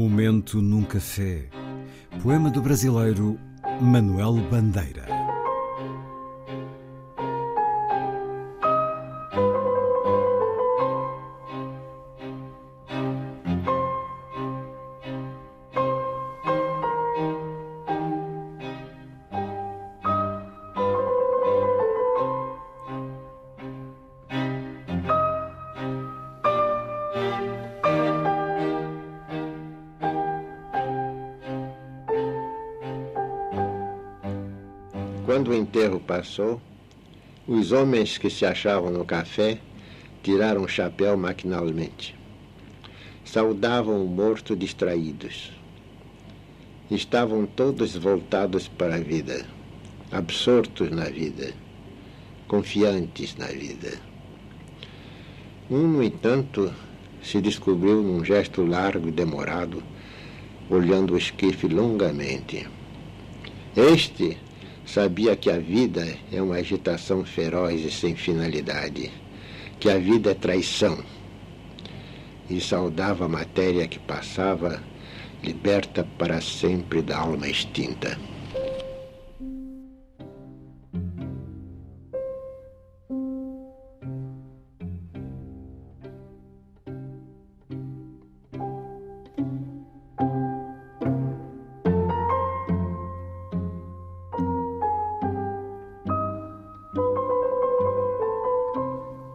Momento num café. Poema do brasileiro Manuel Bandeira. Quando o enterro passou, os homens que se achavam no café tiraram o chapéu maquinalmente. Saudavam o morto distraídos. Estavam todos voltados para a vida, absortos na vida, confiantes na vida. Um, no entanto, se descobriu num gesto largo e demorado, olhando o esquife longamente. Este sabia que a vida é uma agitação feroz e sem finalidade, que a vida é traição, e saudava a matéria que passava, liberta para sempre da alma extinta.